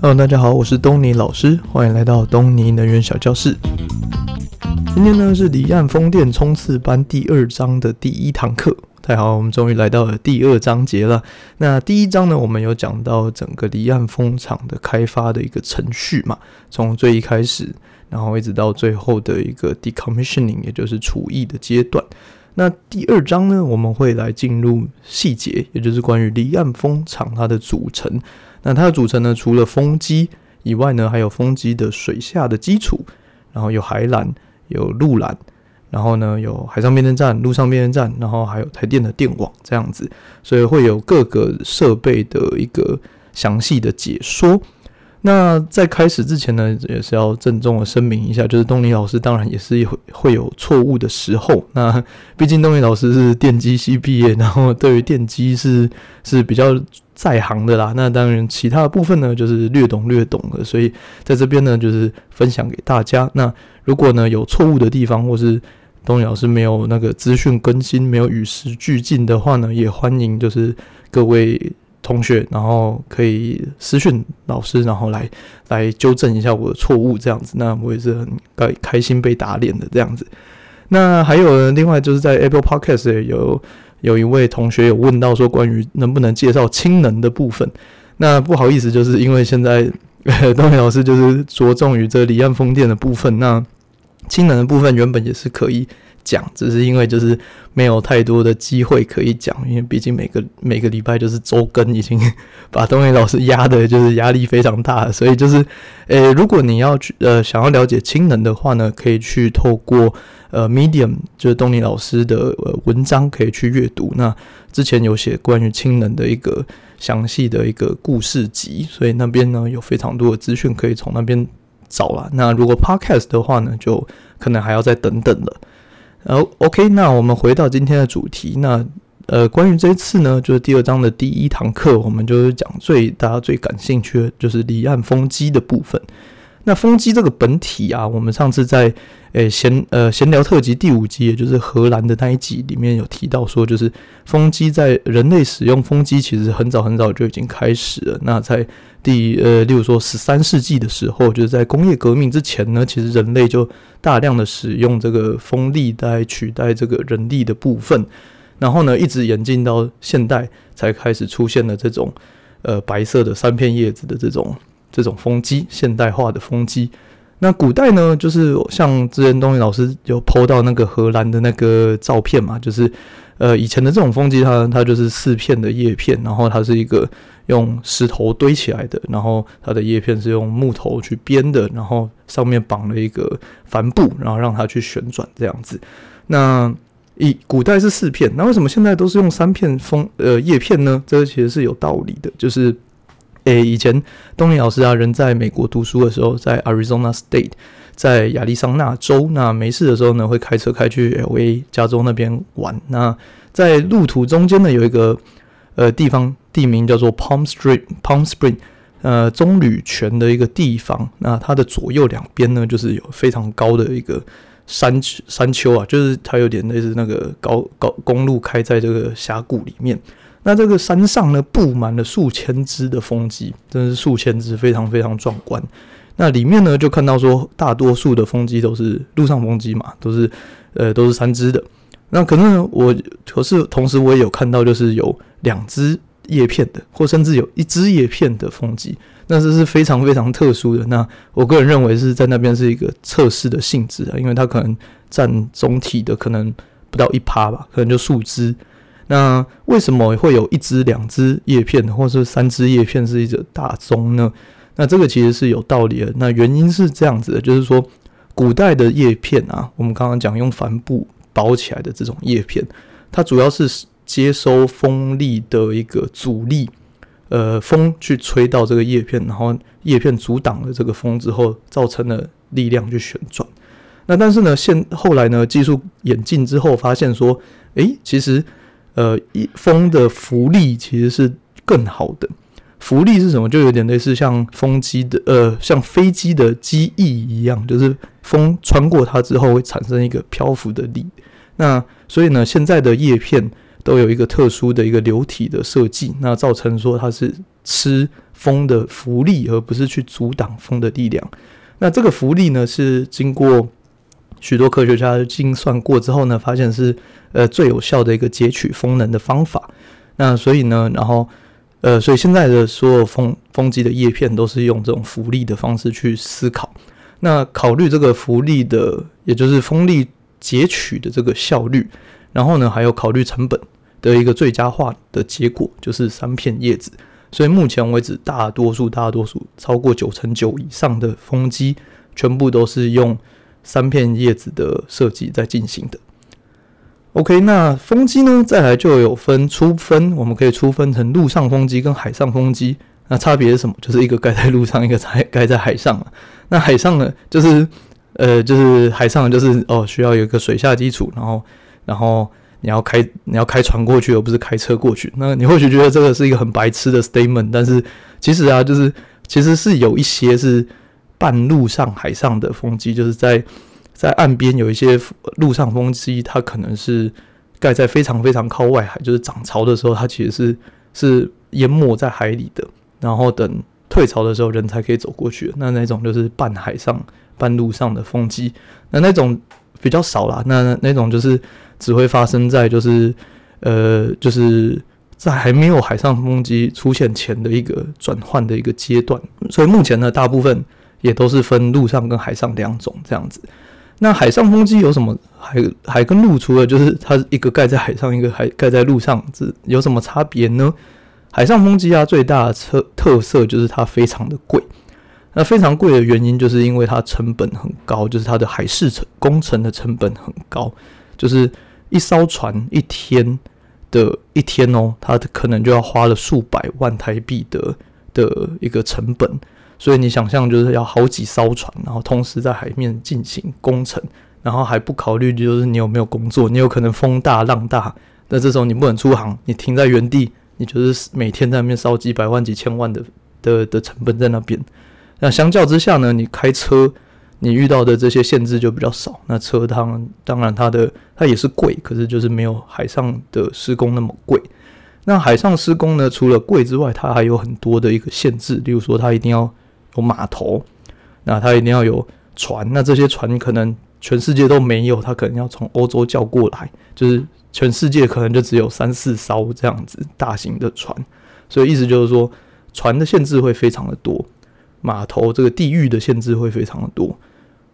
Hello，大家好，我是东尼老师，欢迎来到东尼能源小教室。今天呢是离岸风电冲刺班第二章的第一堂课。太好，我们终于来到了第二章节了。那第一章呢，我们有讲到整个离岸风场的开发的一个程序嘛，从最一开始，然后一直到最后的一个 decommissioning，也就是除役的阶段。那第二章呢，我们会来进入细节，也就是关于离岸风场它的组成。那它的组成呢，除了风机以外呢，还有风机的水下的基础，然后有海缆、有陆缆，然后呢有海上变电站、陆上变电站，然后还有台电的电网这样子，所以会有各个设备的一个详细的解说。那在开始之前呢，也是要郑重的声明一下，就是东尼老师当然也是会会有错误的时候。那毕竟东尼老师是电机系毕业，然后对于电机是是比较在行的啦。那当然其他的部分呢，就是略懂略懂的。所以在这边呢，就是分享给大家。那如果呢有错误的地方，或是东尼老师没有那个资讯更新，没有与时俱进的话呢，也欢迎就是各位。同学，然后可以私讯老师，然后来来纠正一下我的错误，这样子，那我也是很开开心被打脸的这样子。那还有呢，另外就是在 Apple Podcast 也有有一位同学有问到说，关于能不能介绍氢能的部分。那不好意思，就是因为现在东尼老师就是着重于这离岸风电的部分，那氢能的部分原本也是可以。讲，只是因为就是没有太多的机会可以讲，因为毕竟每个每个礼拜就是周更，已经把东尼老师压的就是压力非常大，所以就是，呃，如果你要去呃想要了解氢能的话呢，可以去透过呃 Medium 就是东尼老师的呃文章可以去阅读。那之前有写关于氢能的一个详细的一个故事集，所以那边呢有非常多的资讯可以从那边早了。那如果 Podcast 的话呢，就可能还要再等等了。然后，OK，那我们回到今天的主题。那呃，关于这次呢，就是第二章的第一堂课，我们就是讲最大家最感兴趣的，就是离岸风机的部分。那风机这个本体啊，我们上次在诶闲呃闲聊特辑第五集，也就是荷兰的那一集里面有提到说，就是风机在人类使用风机其实很早很早就已经开始了。那在第呃，例如说十三世纪的时候，就是在工业革命之前呢，其实人类就大量的使用这个风力来取代这个人力的部分，然后呢，一直演进到现代才开始出现了这种呃白色的三片叶子的这种这种风机，现代化的风机。那古代呢，就是像之前东尼老师有 po 到那个荷兰的那个照片嘛，就是呃以前的这种风机，它它就是四片的叶片，然后它是一个用石头堆起来的，然后它的叶片是用木头去编的，然后上面绑了一个帆布，然后让它去旋转这样子。那以古代是四片，那为什么现在都是用三片风呃叶片呢？这个其实是有道理的，就是。诶、以前东尼老师啊，人在美国读书的时候，在 Arizona State，在亚利桑那州，那没事的时候呢，会开车开去 LA 加州那边玩。那在路途中间呢，有一个呃地方地名叫做 Palm Street，Palm Spring，呃，棕榈泉的一个地方。那它的左右两边呢，就是有非常高的一个山山丘啊，就是它有点类似那个高高公路开在这个峡谷里面。那这个山上呢，布满了数千只的风机，真的是数千只，非常非常壮观。那里面呢，就看到说，大多数的风机都是陆上风机嘛，都是呃都是三只的。那可能我可是同时我也有看到，就是有两只叶片的，或甚至有一只叶片的风机，那这是非常非常特殊的。那我个人认为是在那边是一个测试的性质啊，因为它可能占总体的可能不到一趴吧，可能就数只。那为什么会有一只、两只叶片，或是三只叶片是一个大宗呢？那这个其实是有道理的。那原因是这样子的，就是说古代的叶片啊，我们刚刚讲用帆布包起来的这种叶片，它主要是接收风力的一个阻力，呃，风去吹到这个叶片，然后叶片阻挡了这个风之后，造成了力量去旋转。那但是呢，现后来呢，技术演进之后，发现说，诶，其实。呃，风的浮力其实是更好的。浮力是什么？就有点类似像风机的，呃，像飞机的机翼一样，就是风穿过它之后会产生一个漂浮的力。那所以呢，现在的叶片都有一个特殊的一个流体的设计，那造成说它是吃风的浮力，而不是去阻挡风的力量。那这个浮力呢，是经过许多科学家精算过之后呢，发现是呃最有效的一个截取风能的方法。那所以呢，然后呃，所以现在的所有风风机的叶片都是用这种浮力的方式去思考。那考虑这个浮力的，也就是风力截取的这个效率，然后呢，还有考虑成本的一个最佳化的结果，就是三片叶子。所以目前为止，大多数、大多数超过九成九以上的风机，全部都是用三片叶子的设计在进行的。OK，那风机呢，再来就有分粗分，我们可以粗分成陆上风机跟海上风机。那差别是什么？就是一个盖在陆上，一个在盖在海上。那海上呢，就是呃，就是海上就是哦，需要有一个水下基础，然后然后你要开你要开船过去，而不是开车过去。那你或许觉得这个是一个很白痴的 statement，但是其实啊，就是其实是有一些是半陆上海上的风机，就是在在岸边有一些陆上风机，它可能是盖在非常非常靠外海，就是涨潮的时候，它其实是是淹没在海里的。然后等退潮的时候，人才可以走过去。那那种就是半海上、半陆上的风机，那那种比较少啦。那那种就是只会发生在就是呃，就是在还没有海上风机出现前的一个转换的一个阶段。所以目前呢，大部分也都是分陆上跟海上两种这样子。那海上风机有什么海海跟陆？除了就是它一个盖在海上，一个还盖在陆上，这有什么差别呢？海上风机啊，最大的特特色就是它非常的贵。那非常贵的原因，就是因为它成本很高，就是它的海事成工程的成本很高。就是一艘船一天的一天哦，它可能就要花了数百万台币的的一个成本。所以你想象，就是要好几艘船，然后同时在海面进行工程，然后还不考虑就是你有没有工作，你有可能风大浪大，那这时候你不能出航，你停在原地。你就是每天在那边烧几百万、几千万的的的成本在那边，那相较之下呢，你开车你遇到的这些限制就比较少。那车它当然它的它也是贵，可是就是没有海上的施工那么贵。那海上施工呢，除了贵之外，它还有很多的一个限制，例如说它一定要有码头，那它一定要有船，那这些船可能全世界都没有，它可能要从欧洲叫过来，就是。全世界可能就只有三四艘这样子大型的船，所以意思就是说，船的限制会非常的多，码头这个地域的限制会非常的多，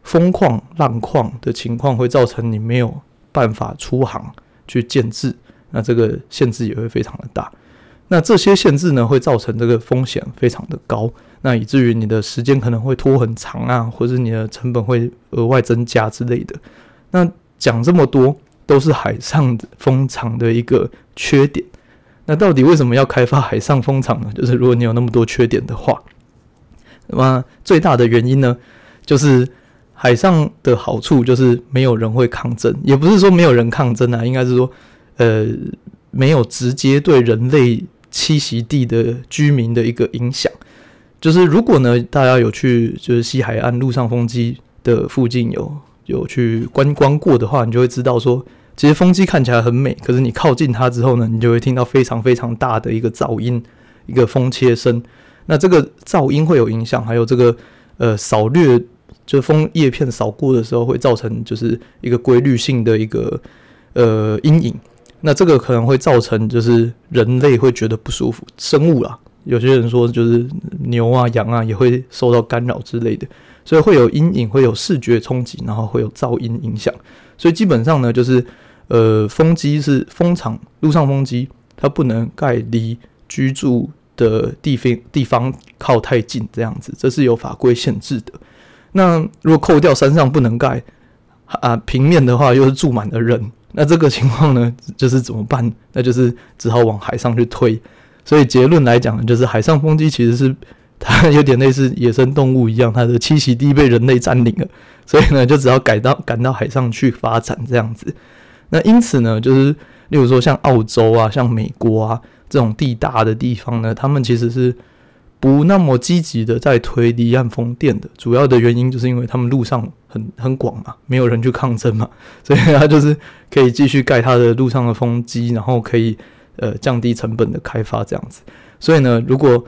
风况、浪况的情况会造成你没有办法出航去建置，那这个限制也会非常的大。那这些限制呢，会造成这个风险非常的高，那以至于你的时间可能会拖很长啊，或者你的成本会额外增加之类的。那讲这么多。都是海上风场的一个缺点。那到底为什么要开发海上风场呢？就是如果你有那么多缺点的话，那么最大的原因呢，就是海上的好处就是没有人会抗争，也不是说没有人抗争啊，应该是说，呃，没有直接对人类栖息地的居民的一个影响。就是如果呢，大家有去就是西海岸陆上风机的附近有有去观光过的话，你就会知道说。其实风机看起来很美，可是你靠近它之后呢，你就会听到非常非常大的一个噪音，一个风切声。那这个噪音会有影响，还有这个呃扫掠，就风叶片扫过的时候会造成就是一个规律性的一个呃阴影。那这个可能会造成就是人类会觉得不舒服，生物啦，有些人说就是牛啊羊啊也会受到干扰之类的，所以会有阴影，会有视觉冲击，然后会有噪音影响。所以基本上呢，就是。呃，风机是风场，陆上风机，它不能盖离居住的地方地方靠太近，这样子，这是有法规限制的。那如果扣掉山上不能盖啊，平面的话又是住满了人，那这个情况呢，就是怎么办？那就是只好往海上去推。所以结论来讲，就是海上风机其实是它有点类似野生动物一样，它的栖息地被人类占领了，所以呢，就只要改到赶到海上去发展这样子。那因此呢，就是例如说像澳洲啊、像美国啊这种地大的地方呢，他们其实是不那么积极的在推离岸风电的，主要的原因就是因为他们路上很很广嘛，没有人去抗争嘛，所以他就是可以继续盖他的路上的风机，然后可以呃降低成本的开发这样子。所以呢，如果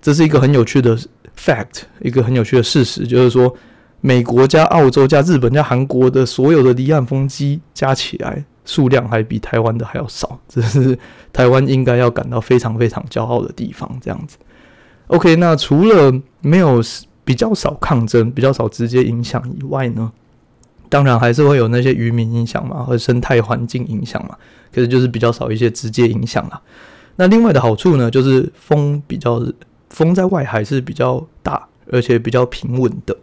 这是一个很有趣的 fact，一个很有趣的事实，就是说美国加澳洲加日本加韩国的所有的离岸风机加起来数量还比台湾的还要少，这是台湾应该要感到非常非常骄傲的地方，这样子。OK，那除了没有比较少抗争、比较少直接影响以外呢，当然还是会有那些渔民影响嘛，和生态环境影响嘛。可是就是比较少一些直接影响啦。那另外的好处呢，就是风比较风在外海是比较大，而且比较平稳的。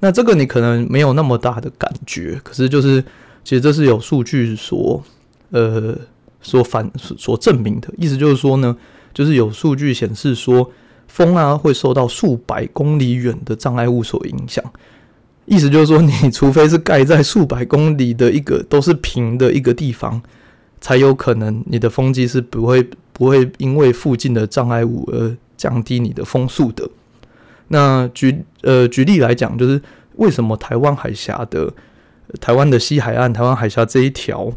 那这个你可能没有那么大的感觉，可是就是其实这是有数据所呃所反所证明的。意思就是说呢，就是有数据显示说。风啊，会受到数百公里远的障碍物所影响。意思就是说，你除非是盖在数百公里的一个都是平的一个地方，才有可能你的风机是不会不会因为附近的障碍物而降低你的风速的。那举呃举例来讲，就是为什么台湾海峡的台湾的西海岸、台湾海峡这一条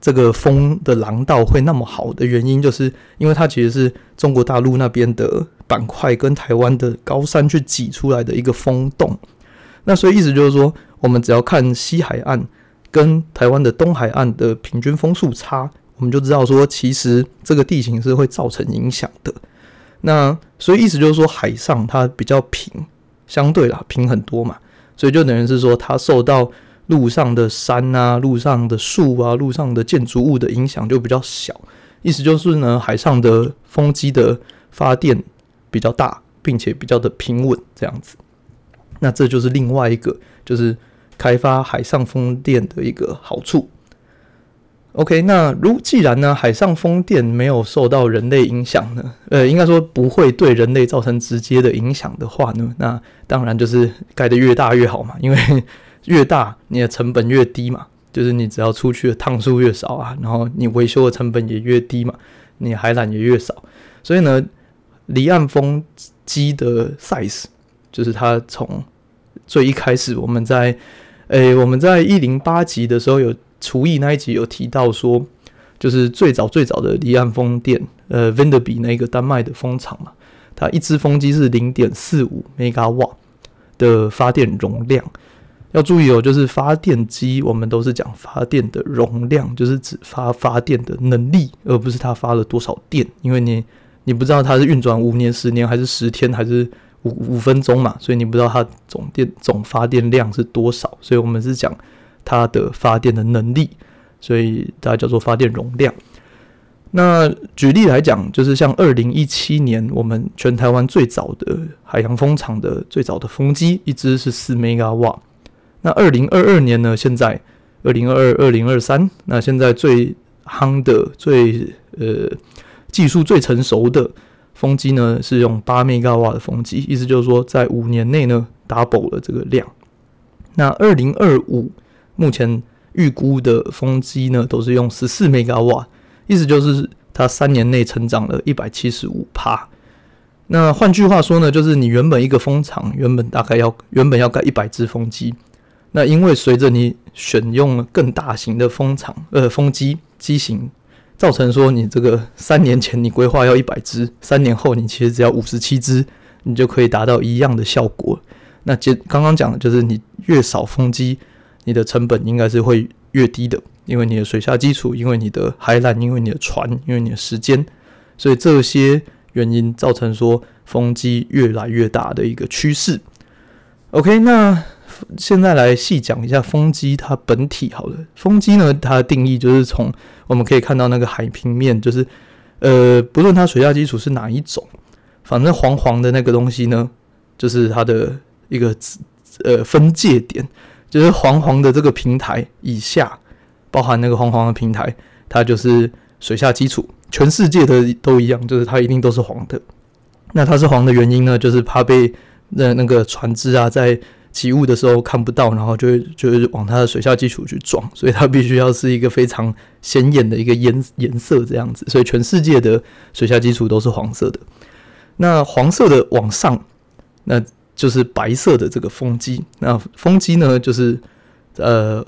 这个风的廊道会那么好的原因，就是因为它其实是中国大陆那边的。板块跟台湾的高山去挤出来的一个风洞，那所以意思就是说，我们只要看西海岸跟台湾的东海岸的平均风速差，我们就知道说，其实这个地形是会造成影响的。那所以意思就是说，海上它比较平，相对啦平很多嘛，所以就等于是说，它受到路上的山啊、路上的树啊、路上的建筑物的影响就比较小。意思就是呢，海上的风机的发电。比较大，并且比较的平稳，这样子，那这就是另外一个，就是开发海上风电的一个好处。OK，那如既然呢，海上风电没有受到人类影响呢，呃，应该说不会对人类造成直接的影响的话呢，那当然就是盖得越大越好嘛，因为越大你的成本越低嘛，就是你只要出去的趟数越少啊，然后你维修的成本也越低嘛，你海缆也越少，所以呢。离岸风机的 size，就是它从最一开始，我们在诶、我们在一零八集的时候有厨艺那一集有提到说，就是最早最早的离岸风电，呃，Vindeby 那个丹麦的风场嘛，它一只风机是零点四五 megawatt 的发电容量。要注意哦，就是发电机，我们都是讲发电的容量，就是指发发电的能力，而不是它发了多少电，因为你。你不知道它是运转五年、十年，还是十天，还是五五分钟嘛？所以你不知道它总电总发电量是多少。所以我们是讲它的发电的能力，所以大家叫做发电容量。那举例来讲，就是像二零一七年，我们全台湾最早的海洋风场的最早的风机，一只是四 mega 瓦。那二零二二年呢？现在二零二二、二零二三，那现在最夯的、最呃。技术最成熟的风机呢，是用八 mega 瓦的风机，意思就是说，在五年内呢，double 了这个量。那二零二五目前预估的风机呢，都是用十四 mega 瓦，意思就是它三年内成长了一百七十五帕。那换句话说呢，就是你原本一个风场原本大概要原本要盖一百只风机，那因为随着你选用了更大型的风场呃风机机型。造成说，你这个三年前你规划要一百只，三年后你其实只要五十七只，你就可以达到一样的效果。那接刚刚讲的就是，你越少风机，你的成本应该是会越低的，因为你的水下基础，因为你的海缆，因为你的船，因为你的时间，所以这些原因造成说风机越来越大的一个趋势。OK，那。现在来细讲一下风机它本体好了。风机呢，它的定义就是从我们可以看到那个海平面，就是呃，不论它水下基础是哪一种，反正黄黄的那个东西呢，就是它的一个呃分界点，就是黄黄的这个平台以下，包含那个黄黄的平台，它就是水下基础。全世界的都一样，就是它一定都是黄的。那它是黄的原因呢，就是怕被那那个船只啊在起雾的时候看不到，然后就会就会往它的水下基础去撞，所以它必须要是一个非常显眼的一个颜颜色这样子，所以全世界的水下基础都是黄色的。那黄色的往上，那就是白色的这个风机。那风机呢，就是呃，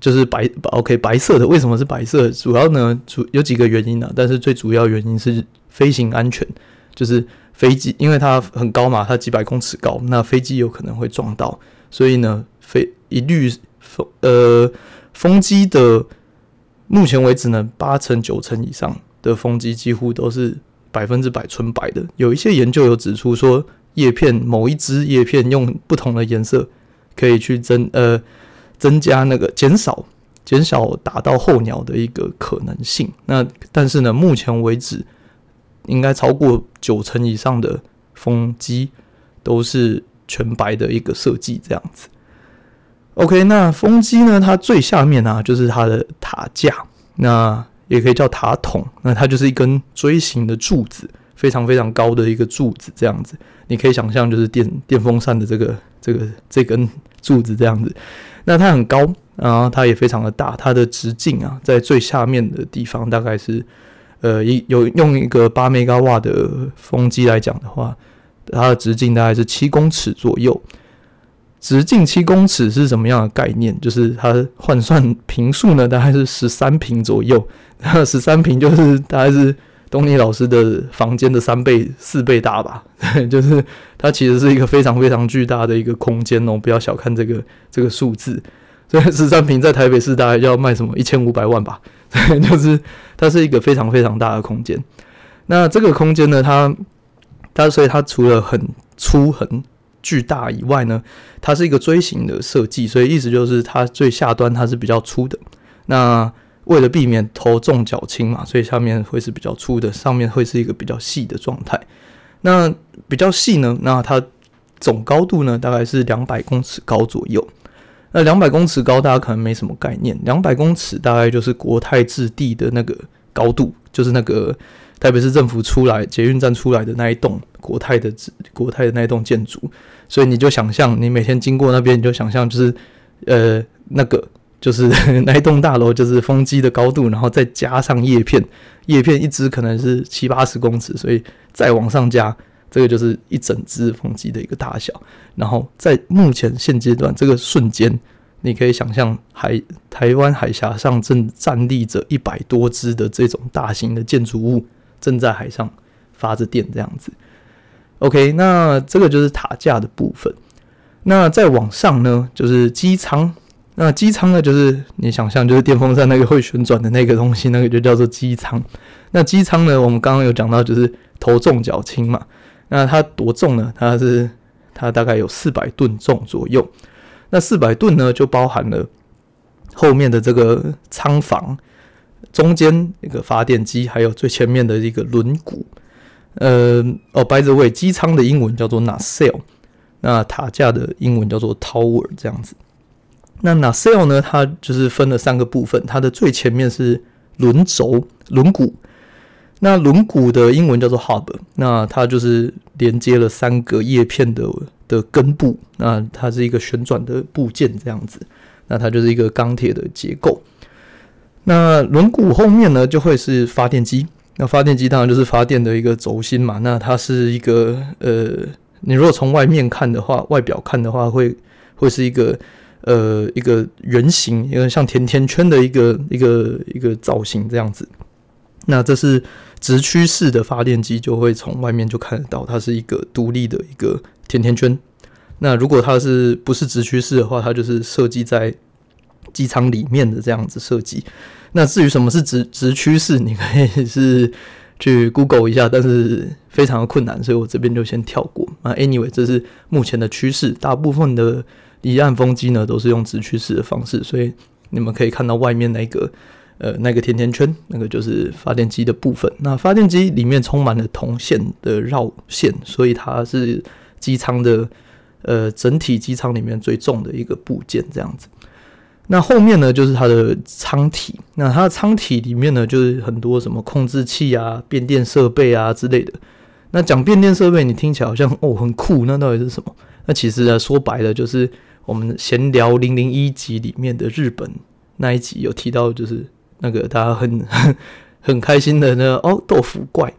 就是白 OK 白色的。为什么是白色？主要呢，主有几个原因呢、啊？但是最主要原因是飞行安全，就是飞机因为它很高嘛，它几百公尺高，那飞机有可能会撞到，所以呢，飞一律风呃风机的目前为止呢，八成九成以上的风机几乎都是。百分之百纯白的，有一些研究有指出说，叶片某一支叶片用不同的颜色，可以去增呃增加那个减少减少打到候鸟的一个可能性。那但是呢，目前为止，应该超过九成以上的风机都是全白的一个设计这样子。OK，那风机呢，它最下面啊就是它的塔架，那。也可以叫塔筒，那它就是一根锥形的柱子，非常非常高的一个柱子，这样子，你可以想象就是电电风扇的这个这个这根柱子这样子。那它很高，然后它也非常的大，它的直径啊，在最下面的地方大概是，呃，一有用一个八 mega 瓦的风机来讲的话，它的直径大概是七公尺左右。直径七公尺是什么样的概念？就是它换算坪数呢，大概是十三 坪左右。那十三坪就是大概是东尼老师的房间的三倍、四倍大吧。对，就是它其实是一个非常非常巨大的一个空间哦，不要小看这个这个数字。所以十三坪在台北市大概要卖什么一千五百万吧？对，就是它是一个非常非常大的空间。那这个空间呢，它它所以它除了很粗很。巨大以外呢，它是一个锥形的设计，所以意思就是它最下端它是比较粗的。那为了避免头重脚轻嘛，所以下面会是比较粗的，上面会是一个比较细的状态。那比较细呢，那它总高度呢大概是两百公尺高左右。那两百公尺高大家可能没什么概念，两百公尺大概就是国泰置地的那个高度，就是那个。台北市政府出来捷运站出来的那一栋国泰的国泰的那一栋建筑，所以你就想象你每天经过那边，你就想象就是呃那个就是 那一栋大楼就是风机的高度，然后再加上叶片，叶片一支可能是七八十公尺，所以再往上加，这个就是一整只风机的一个大小。然后在目前现阶段这个瞬间，你可以想象海台湾海峡上正站立着一百多只的这种大型的建筑物。正在海上发着电，这样子。OK，那这个就是塔架的部分。那再往上呢，就是机舱。那机舱呢，就是你想象，就是电风扇那个会旋转的那个东西，那个就叫做机舱。那机舱呢，我们刚刚有讲到，就是头重脚轻嘛。那它多重呢？它是它大概有四百吨重左右。那四百吨呢，就包含了后面的这个仓房。中间一个发电机，还有最前面的一个轮毂。呃，哦，by the way，机舱的英文叫做 nacelle，那塔架的英文叫做 tower，这样子。那 nacelle 呢，它就是分了三个部分，它的最前面是轮轴轮毂，那轮毂的英文叫做 hub，那它就是连接了三个叶片的的根部，那它是一个旋转的部件，这样子，那它就是一个钢铁的结构。那轮毂后面呢，就会是发电机。那发电机当然就是发电的一个轴心嘛。那它是一个呃，你如果从外面看的话，外表看的话，会会是一个呃一个圆形，有点像甜甜圈的一个一个一个造型这样子。那这是直驱式的发电机，就会从外面就看得到，它是一个独立的一个甜甜圈。那如果它是不是直驱式的话，它就是设计在机舱里面的这样子设计，那至于什么是直直驱式，你可以是去 Google 一下，但是非常的困难，所以我这边就先跳过。啊，anyway，这是目前的趋势，大部分的离岸风机呢都是用直驱式的方式，所以你们可以看到外面那个呃那个甜甜圈，那个就是发电机的部分。那发电机里面充满了铜线的绕线，所以它是机舱的呃整体机舱里面最重的一个部件，这样子。那后面呢，就是它的舱体。那它的舱体里面呢，就是很多什么控制器啊、变电设备啊之类的。那讲变电设备，你听起来好像哦很酷，那到底是什么？那其实呢，说白了就是我们闲聊零零一集里面的日本那一集有提到，就是那个大家很 很开心的呢哦豆腐怪。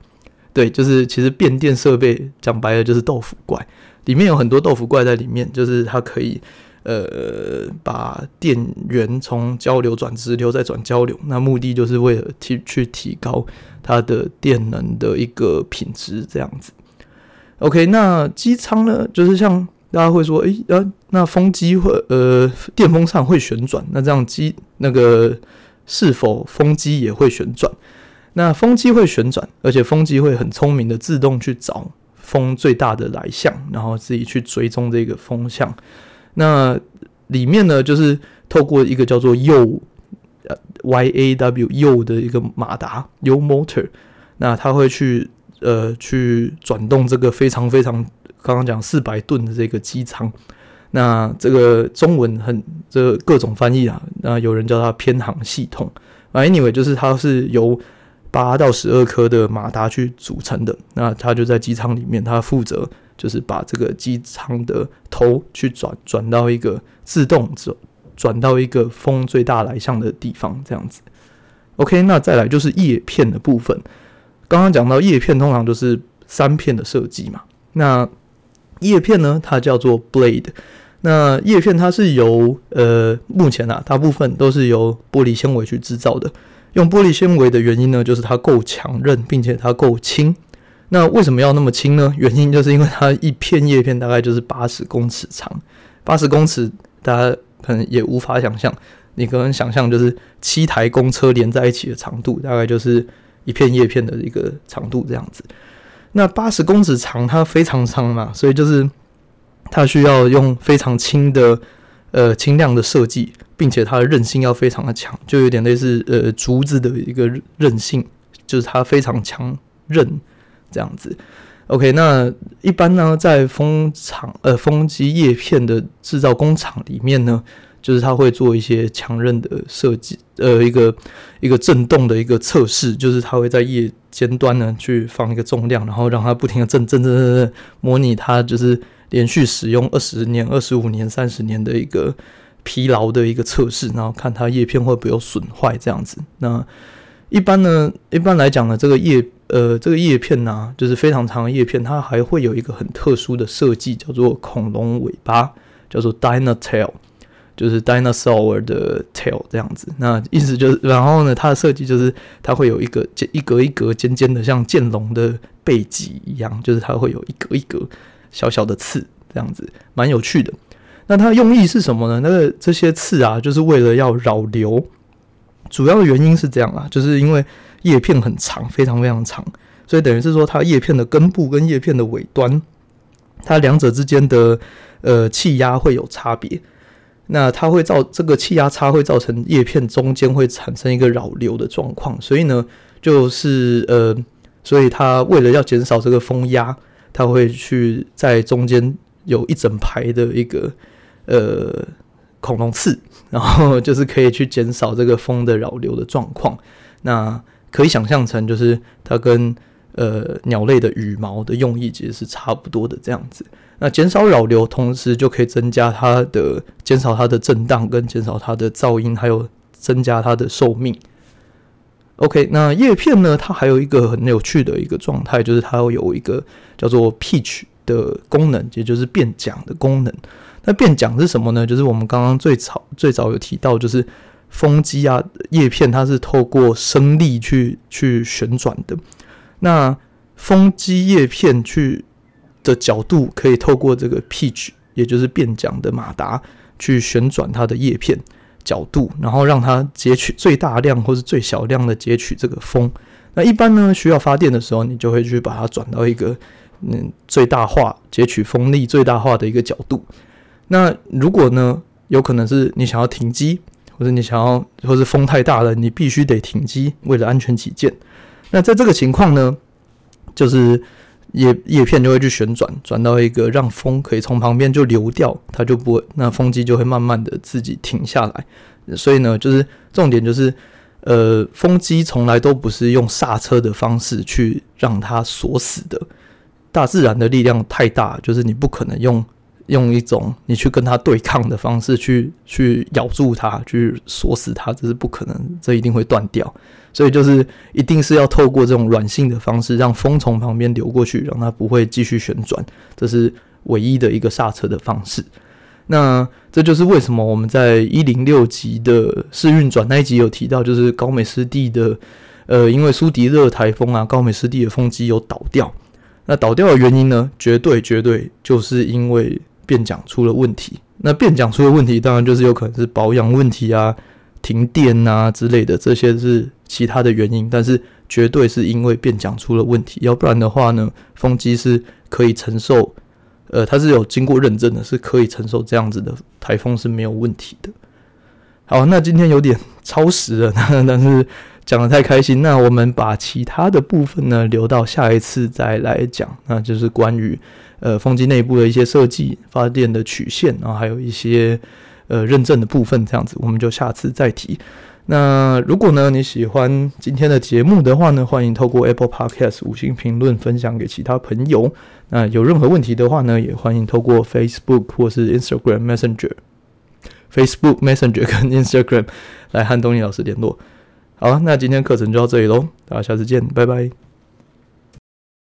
对，就是其实变电设备讲白了就是豆腐怪，里面有很多豆腐怪在里面，就是它可以呃把电源从交流转直流再转交流，那目的就是为了提去提高它的电能的一个品质这样子。OK，那机舱呢，就是像大家会说，诶，呃，那风机会呃电风扇会旋转，那这样机那个是否风机也会旋转？那风机会旋转，而且风机会很聪明的自动去找风最大的来向，然后自己去追踪这个风向。那里面呢，就是透过一个叫做 yaw y a w Y 的一个马达 Y motor，那它会去呃去转动这个非常非常刚刚讲四百吨的这个机舱。那这个中文很这各种翻译啊，那有人叫它偏航系统啊，anyway 就是它是由八到十二颗的马达去组成的，那它就在机舱里面，它负责就是把这个机舱的头去转转到一个自动转转到一个风最大来向的地方，这样子。OK，那再来就是叶片的部分。刚刚讲到叶片通常就是三片的设计嘛，那叶片呢，它叫做 blade。那叶片它是由呃目前啊大部分都是由玻璃纤维去制造的。用玻璃纤维的原因呢，就是它够强韧，并且它够轻。那为什么要那么轻呢？原因就是因为它一片叶片大概就是八十公尺长，八十公尺大家可能也无法想象。你可能想象就是七台公车连在一起的长度，大概就是一片叶片的一个长度这样子。那八十公尺长，它非常长嘛，所以就是它需要用非常轻的呃轻量的设计。并且它的韧性要非常的强，就有点类似呃竹子的一个韧性，就是它非常强韧这样子。OK，那一般呢，在风场呃风机叶片的制造工厂里面呢，就是它会做一些强韧的设计，呃一个一个震动的一个测试，就是它会在叶尖端呢去放一个重量，然后让它不停的震震震震震，模拟它就是连续使用二十年、二十五年、三十年的一个。疲劳的一个测试，然后看它叶片会不会有损坏这样子。那一般呢，一般来讲呢，这个叶呃这个叶片呢、就是非常长的叶片，它还会有一个很特殊的设计，叫做恐龙尾巴，叫做 dino tail，就是 dinosaur 的 tail 这样子。那意思就是，然后呢，它的设计就是它会有一个尖一格一格尖尖的，像剑龙的背脊一样，就是它会有一格一格小小的刺这样子，蛮有趣的。那它用意是什么呢？那个这些刺啊，就是为了要扰流。主要的原因是这样啊，就是因为叶片很长，非常非常长，所以等于是说，它叶片的根部跟叶片的尾端，它两者之间的呃气压会有差别。那它会造这个气压差会造成叶片中间会产生一个扰流的状况。所以呢，就是呃，所以它为了要减少这个风压，它会去在中间有一整排的一个。呃，恐龙刺，然后就是可以去减少这个风的扰流的状况。那可以想象成，就是它跟呃鸟类的羽毛的用意其实是差不多的这样子。那减少扰流，同时就可以增加它的减少它的震荡，跟减少它的噪音，还有增加它的寿命。OK，那叶片呢？它还有一个很有趣的一个状态，就是它会有一个叫做 pitch 的功能，也就是变讲的功能。那变讲是什么呢？就是我们刚刚最早最早有提到，就是风机啊叶片，它是透过升力去去旋转的。那风机叶片去的角度，可以透过这个 pitch，也就是变讲的马达去旋转它的叶片角度，然后让它截取最大量或是最小量的截取这个风。那一般呢，需要发电的时候，你就会去把它转到一个嗯最大化截取风力最大化的一个角度。那如果呢，有可能是你想要停机，或者你想要，或是风太大了，你必须得停机，为了安全起见。那在这个情况呢，就是叶叶片就会去旋转，转到一个让风可以从旁边就流掉，它就不会，那风机就会慢慢的自己停下来。所以呢，就是重点就是，呃，风机从来都不是用刹车的方式去让它锁死的。大自然的力量太大，就是你不可能用。用一种你去跟它对抗的方式去去咬住它，去锁死它，这是不可能，这一定会断掉。所以就是一定是要透过这种软性的方式，让风从旁边流过去，让它不会继续旋转，这是唯一的一个刹车的方式。那这就是为什么我们在一零六集的试运转那一集有提到，就是高美湿地的，呃，因为苏迪勒台风啊，高美湿地的风机有倒掉。那倒掉的原因呢？绝对绝对就是因为变桨出了问题。那变桨出了问题，当然就是有可能是保养问题啊、停电啊之类的，这些是其他的原因。但是绝对是因为变桨出了问题，要不然的话呢，风机是可以承受，呃，它是有经过认证的，是可以承受这样子的台风是没有问题的。好，那今天有点超时了，但是。讲得太开心，那我们把其他的部分呢留到下一次再来讲。那就是关于呃风机内部的一些设计、发电的曲线，然后还有一些呃认证的部分，这样子我们就下次再提。那如果呢你喜欢今天的节目的话呢，欢迎透过 Apple Podcast 五星评论分享给其他朋友。那有任何问题的话呢，也欢迎透过 Facebook 或是 Instagram Messenger、Facebook Messenger 跟 Instagram 来和东尼老师联络。好，那今天课程就到这里喽，大家下次见，拜拜。